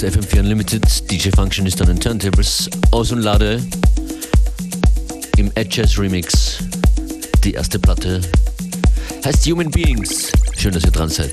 to all human beings. Das ist FM4 Unlimited. DJ Functionist an den Turntables. Aus und lade im Ed Jazz Remix. Die erste Platte heißt Human Beings. Schön, dass ihr dran seid.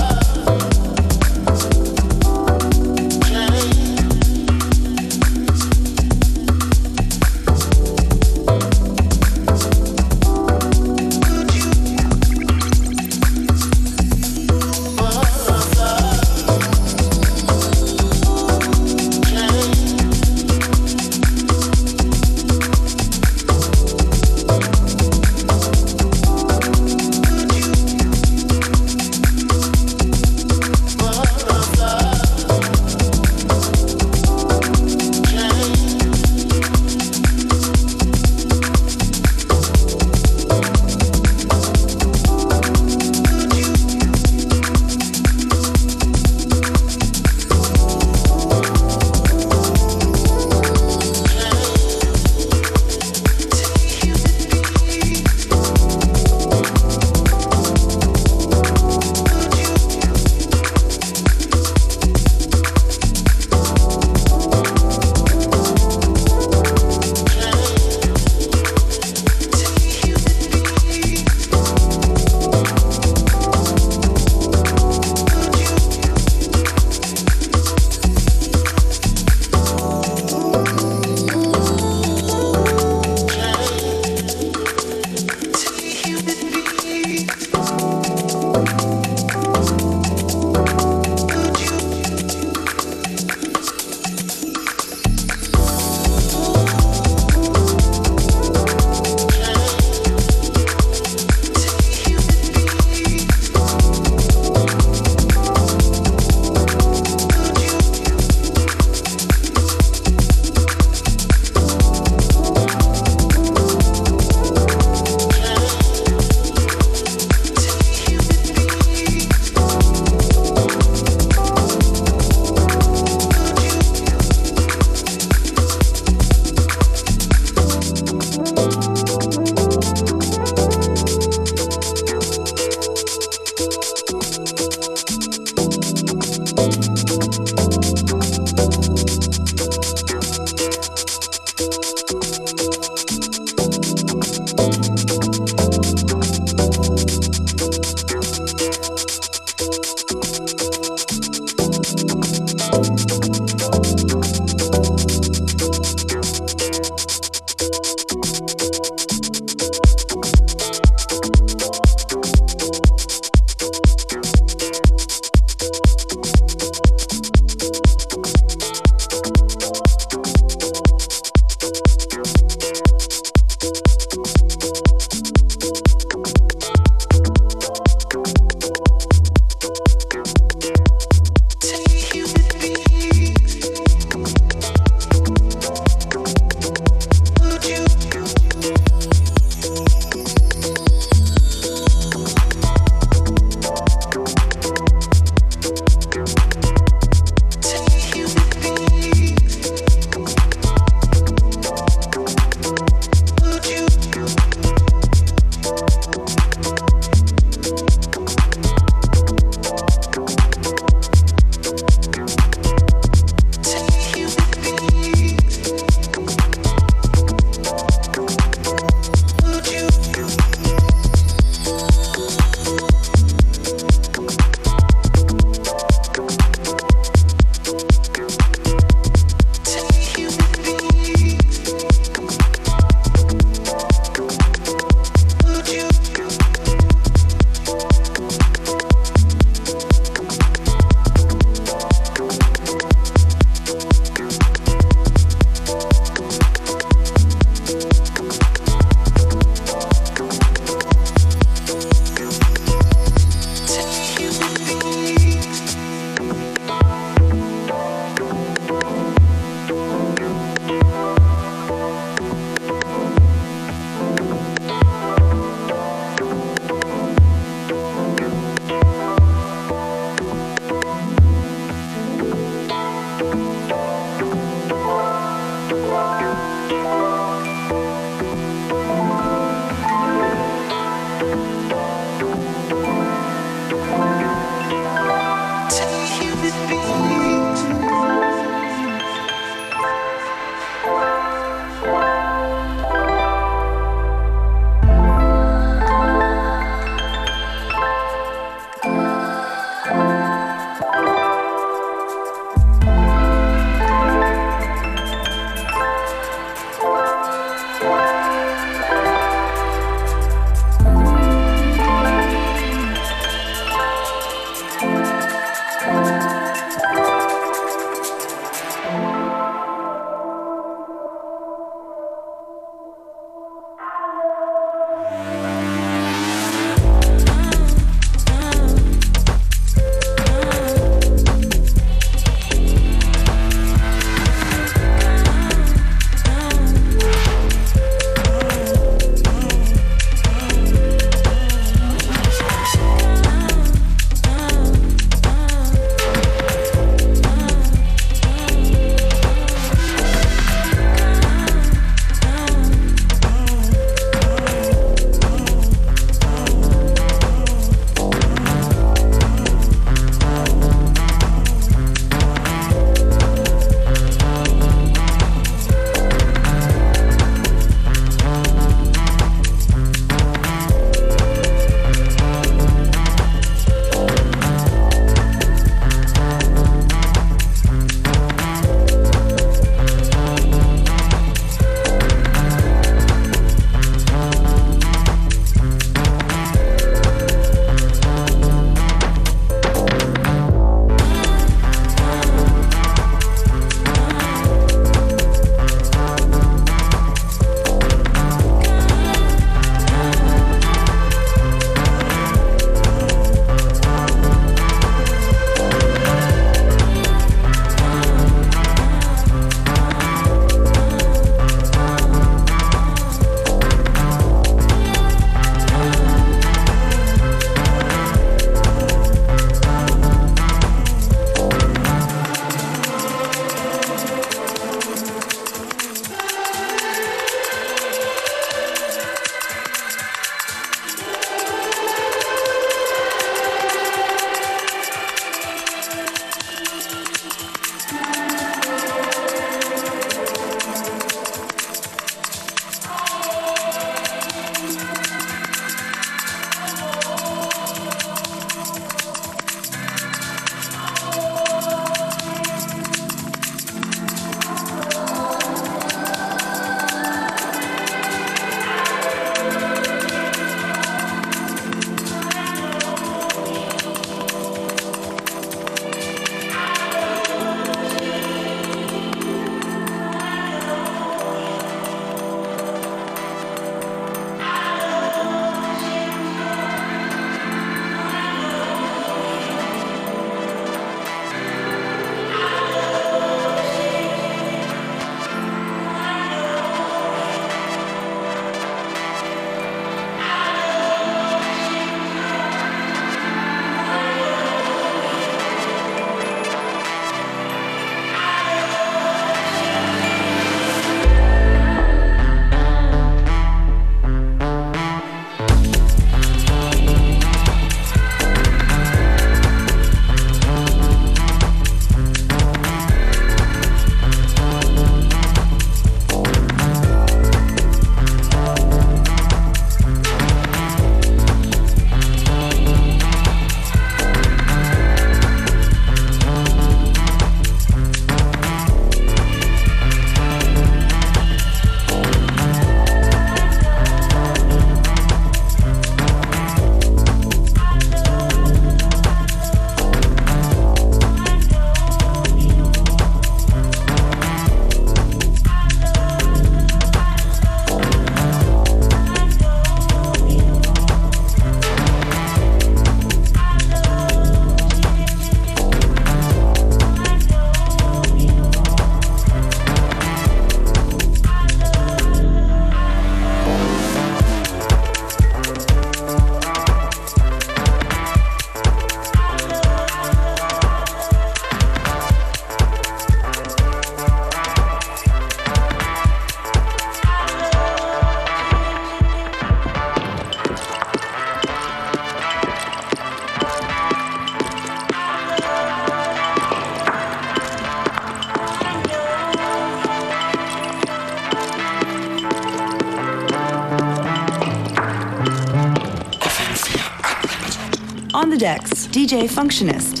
On the decks, DJ Functionist.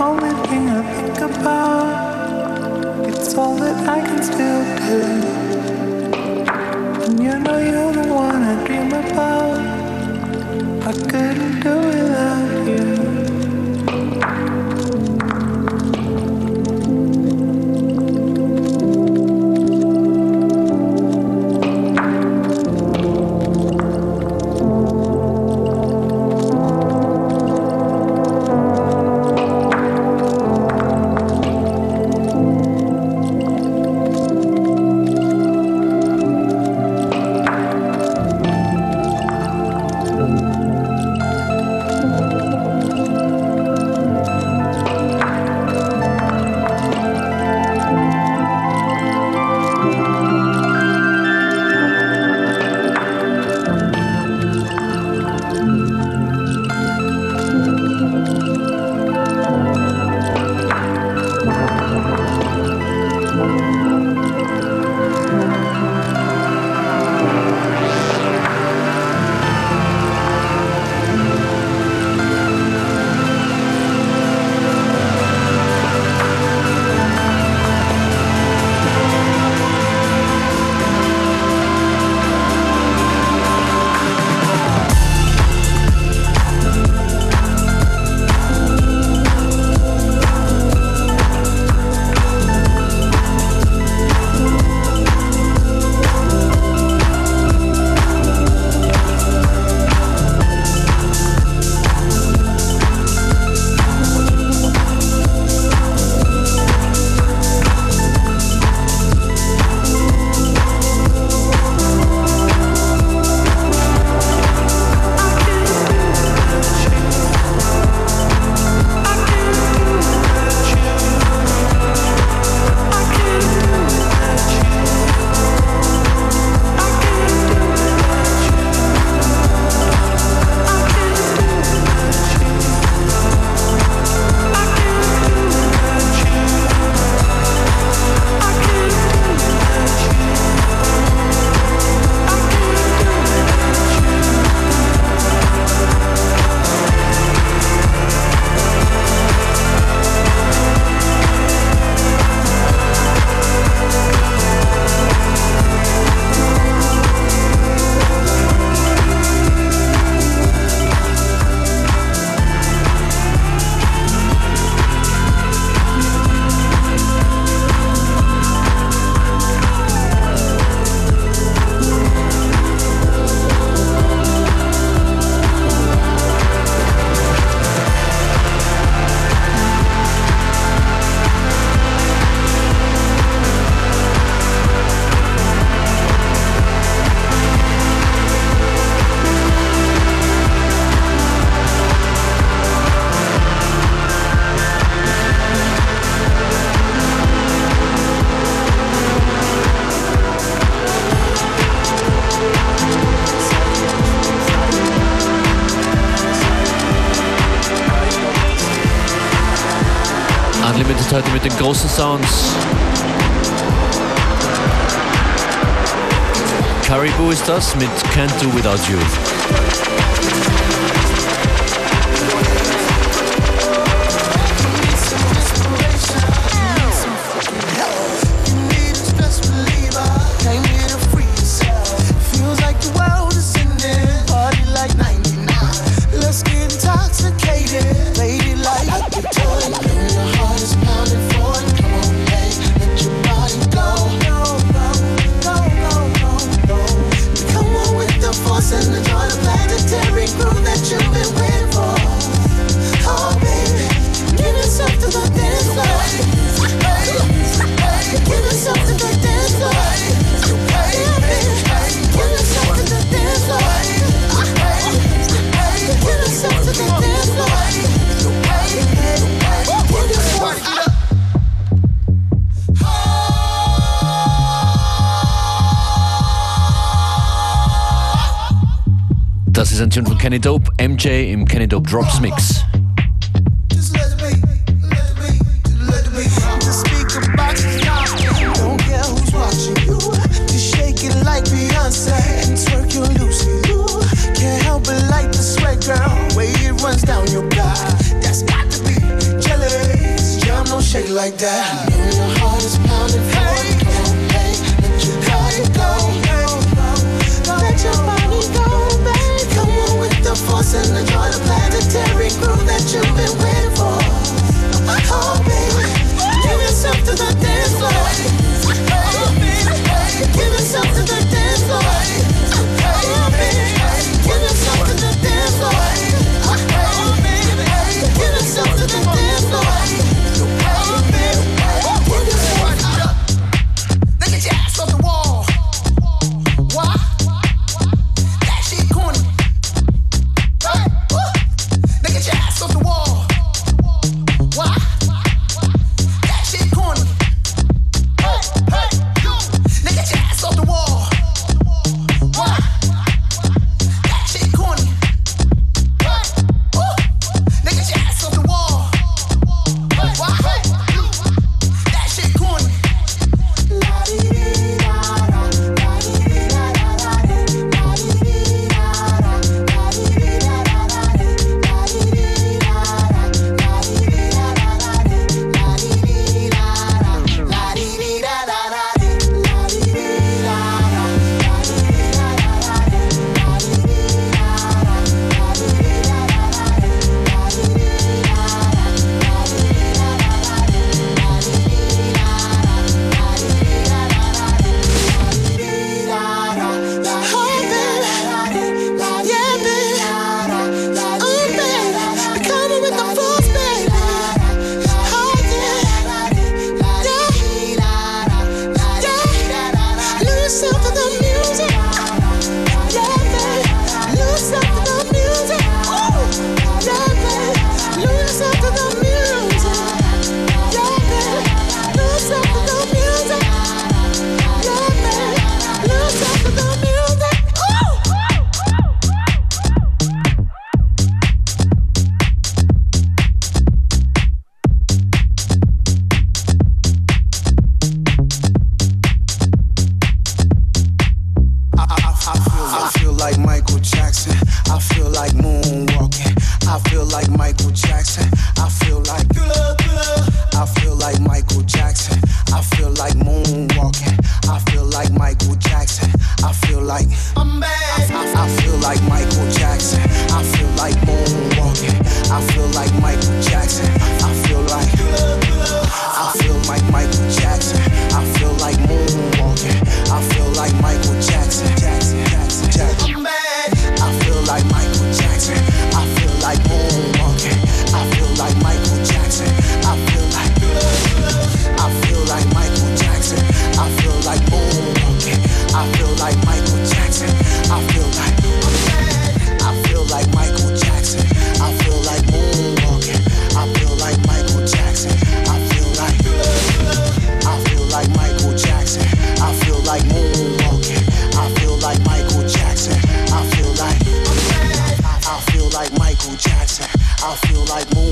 only thing I think about. It's all that I can still do. And you know you're the one I dream about. I couldn't do it without. Playlist heute mit den großen Sounds. Caribou ist das mit Can't Do Without You. Kenny Dope MJ im Kenny Dope Drops Mix.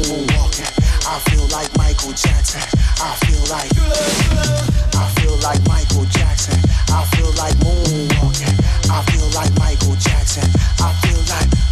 people. I feel like Michael Jackson. I feel like. I feel like Michael Jackson. I feel like moonwalking. I feel like Michael Jackson. I feel like.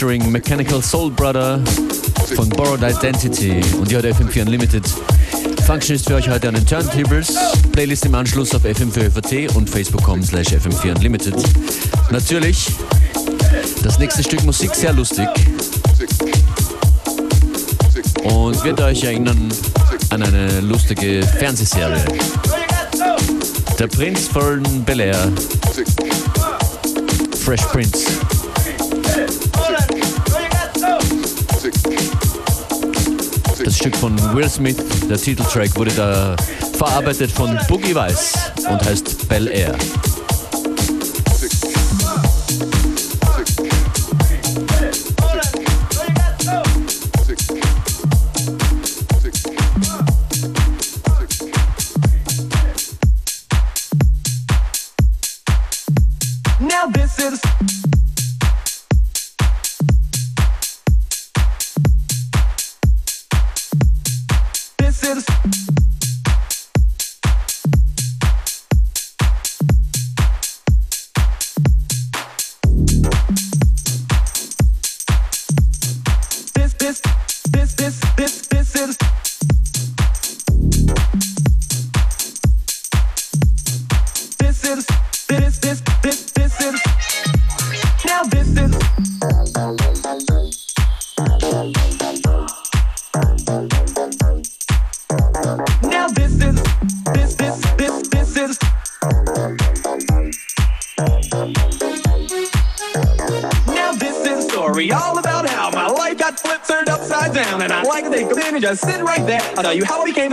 Featuring Mechanical Soul Brother von Borrowed Identity und ihr hört FM4 Unlimited. Function ist für euch heute an den Turntables. Playlist im Anschluss auf FM4FAT und facebook.com slash FM4 Unlimited. Natürlich das nächste Stück Musik sehr lustig und wird euch erinnern an eine lustige Fernsehserie. Der Prinz von Bel Air. Fresh Prince. Stück von Will Smith, der Titeltrack, wurde da verarbeitet von Boogie Weiss und heißt Bel Air.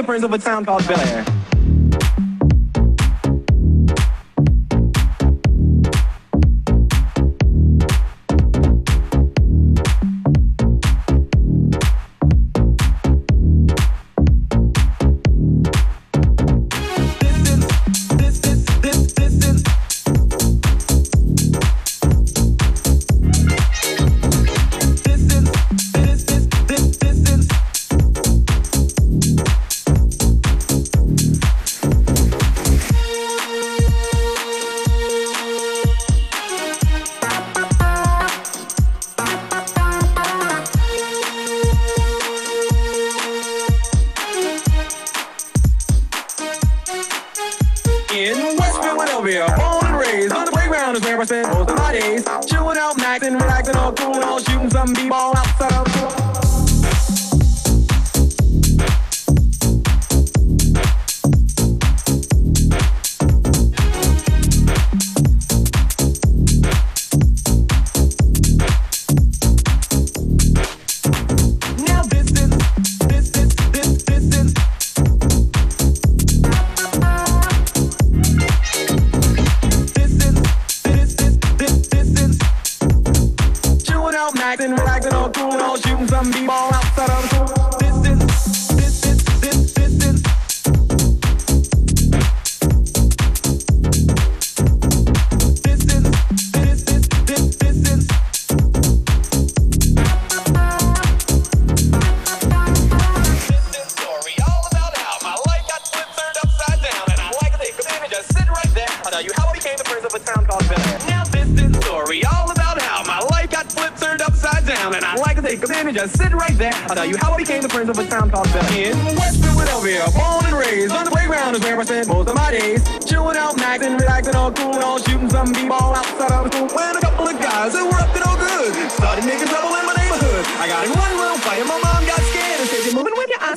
Friends of a town called Bel Air.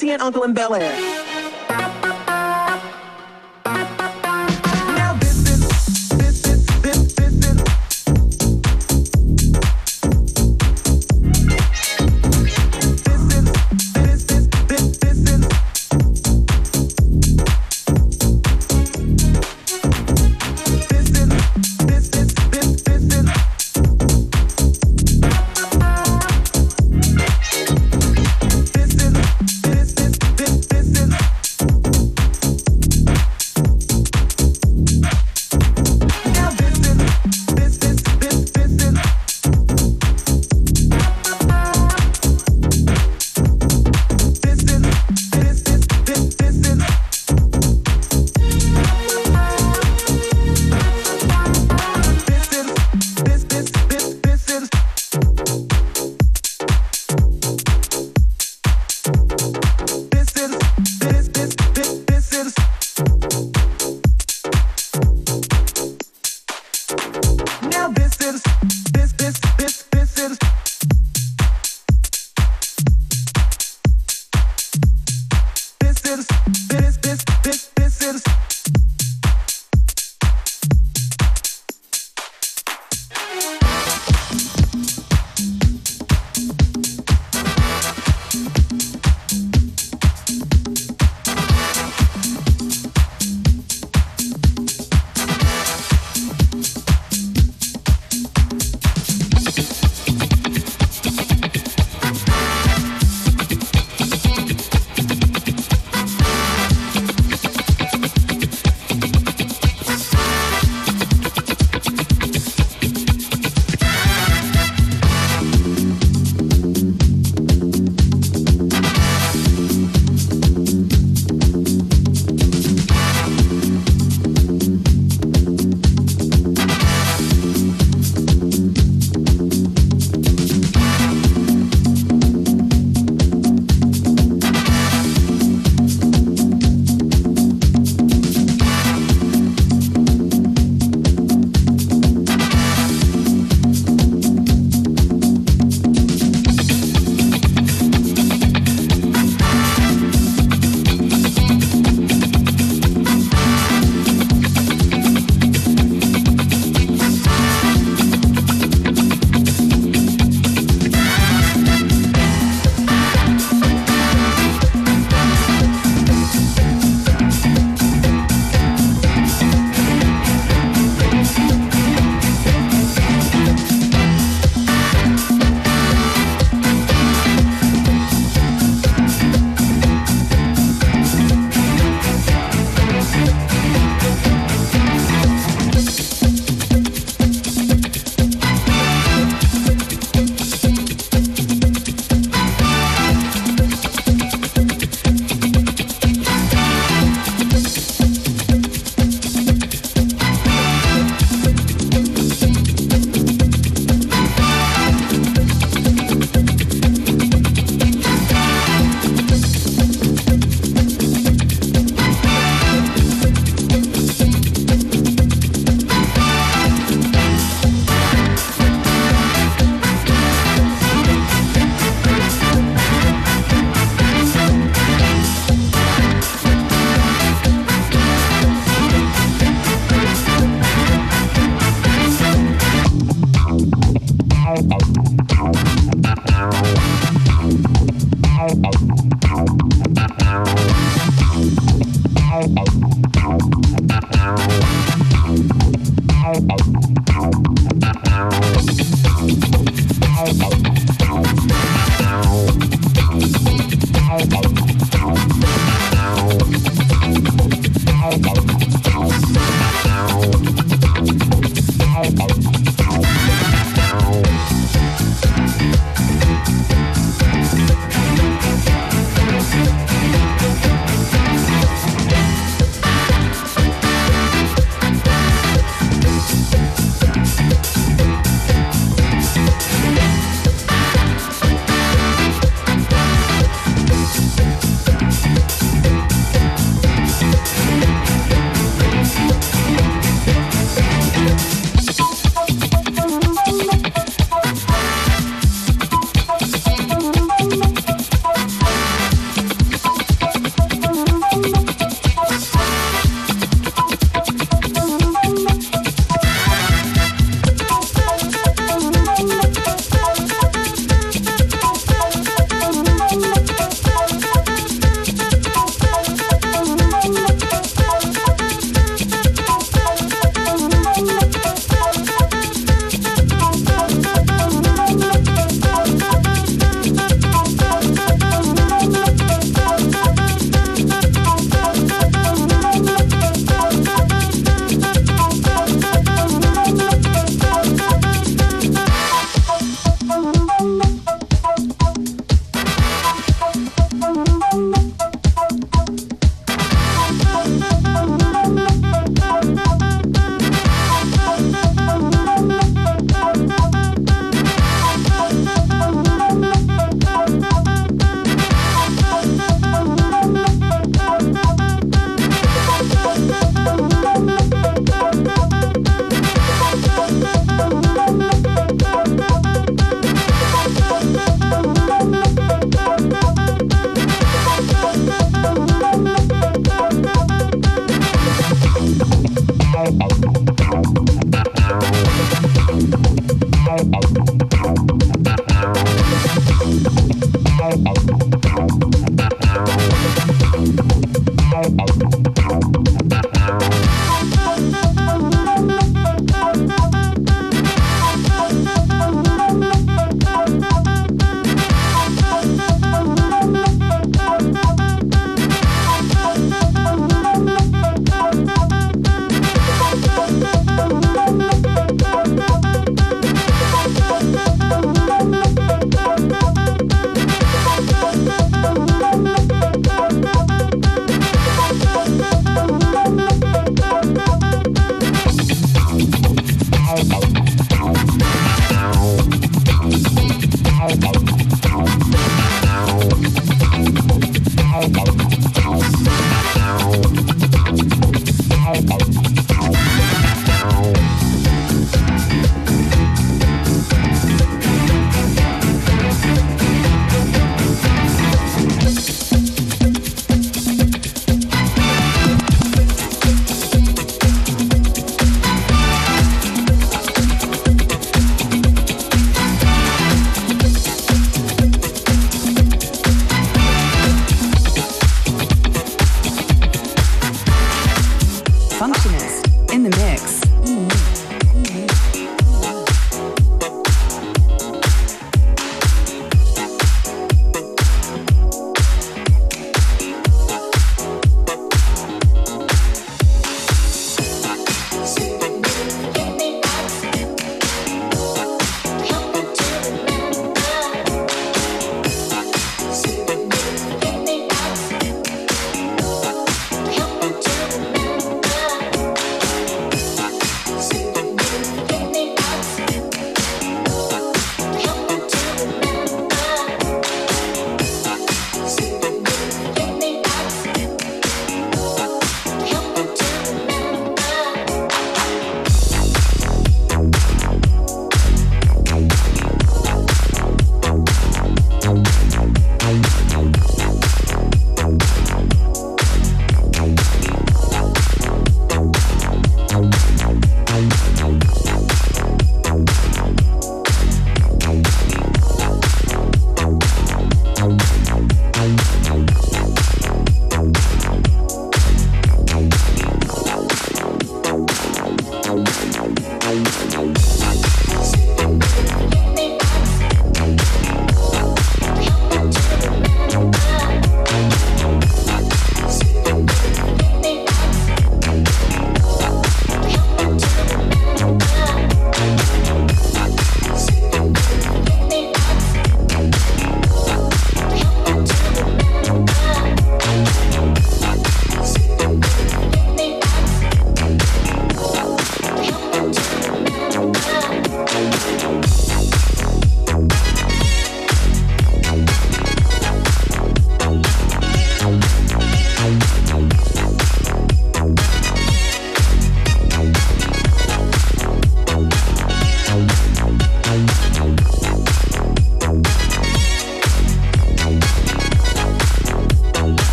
Auntie and Uncle in Bel Air.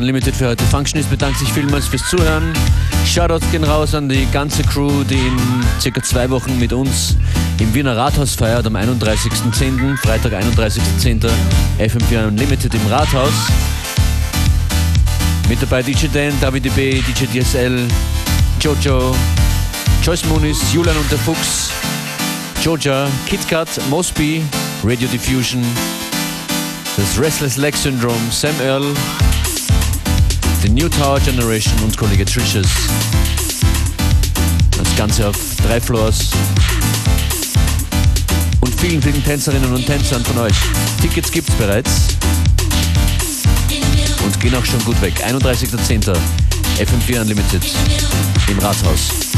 Unlimited für heute. Functionist bedankt sich vielmals fürs Zuhören. Shoutouts gehen raus an die ganze Crew, die in circa zwei Wochen mit uns im Wiener Rathaus feiert, am 31.10., Freitag 31.10. FM4 Unlimited im Rathaus. Mit dabei DJ Dan, David DB, DJ DSL, Jojo, Joyce Muniz, Julian und der Fuchs, Joja, KitKat, Mosby, Radio Diffusion, das Restless Leg Syndrome, Sam Earl, The New Tower Generation und Kollege Trishas. Das Ganze auf drei Floors. Und vielen, vielen Tänzerinnen und Tänzern von euch. Tickets gibt's bereits. Und gehen auch schon gut weg. 31.10. FM4 Unlimited im Rathaus.